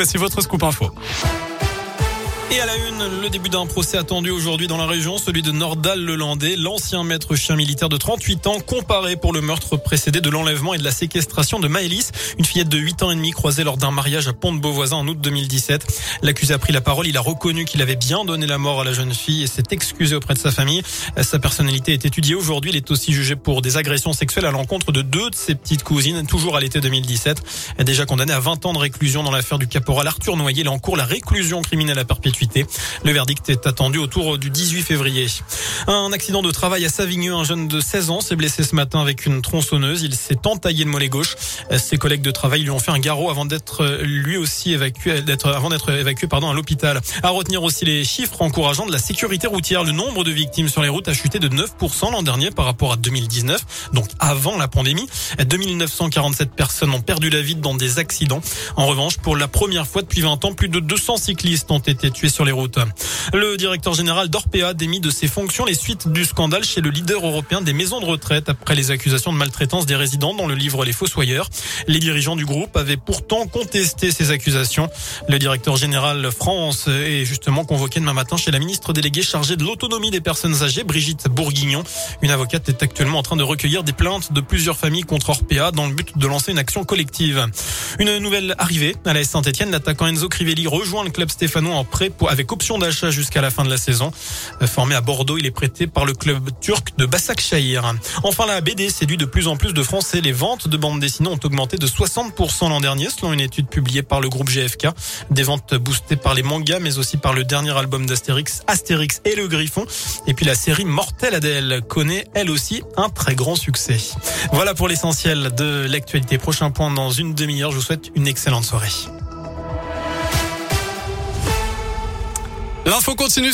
voici votre scoop info. Et à la une, le début d'un procès attendu aujourd'hui dans la région, celui de Nordal Lelandais, l'ancien maître chien militaire de 38 ans, comparé pour le meurtre précédé de l'enlèvement et de la séquestration de Maëlys, une fillette de 8 ans et demi croisée lors d'un mariage à Pont de Beauvoisin en août 2017. L'accusé a pris la parole, il a reconnu qu'il avait bien donné la mort à la jeune fille et s'est excusé auprès de sa famille. Sa personnalité est étudiée aujourd'hui, il est aussi jugé pour des agressions sexuelles à l'encontre de deux de ses petites cousines, toujours à l'été 2017. Déjà condamné à 20 ans de réclusion dans l'affaire du caporal Arthur Noyer, il est en cours la réclusion criminelle à perpétuité le verdict est attendu autour du 18 février. Un accident de travail à Savigneux, un jeune de 16 ans s'est blessé ce matin avec une tronçonneuse. Il s'est entaillé le mollet gauche. Ses collègues de travail lui ont fait un garrot avant d'être lui aussi évacué, d'être avant d'être évacué pardon à l'hôpital. À retenir aussi les chiffres encourageants de la sécurité routière. Le nombre de victimes sur les routes a chuté de 9% l'an dernier par rapport à 2019, donc avant la pandémie. 2947 personnes ont perdu la vie dans des accidents. En revanche, pour la première fois depuis 20 ans, plus de 200 cyclistes ont été tués sur les routes. Le directeur général d'Orpea démis de ses fonctions les suites du scandale chez le leader européen des maisons de retraite après les accusations de maltraitance des résidents dans le livre Les Fossoyeurs. Les dirigeants du groupe avaient pourtant contesté ces accusations. Le directeur général France est justement convoqué demain matin chez la ministre déléguée chargée de l'autonomie des personnes âgées, Brigitte Bourguignon. Une avocate est actuellement en train de recueillir des plaintes de plusieurs familles contre Orpea dans le but de lancer une action collective. Une nouvelle arrivée à la Saint-Etienne. L'attaquant Enzo Crivelli rejoint le club stéphanois en prêt avec option d'achat jusqu'à la fin de la saison. Formé à Bordeaux, il est prêté par le club turc de Başakşehir. Enfin, la BD séduit de plus en plus de Français. Les ventes de bandes dessinées ont augmenté de 60% l'an dernier, selon une étude publiée par le groupe GFK. Des ventes boostées par les mangas, mais aussi par le dernier album d'Astérix, Astérix et le Griffon. Et puis la série Mortel Adèle connaît elle aussi un très grand succès. Voilà pour l'essentiel de l'actualité. Prochain point dans une demi-heure. Je vous souhaite une excellente soirée. L'info continue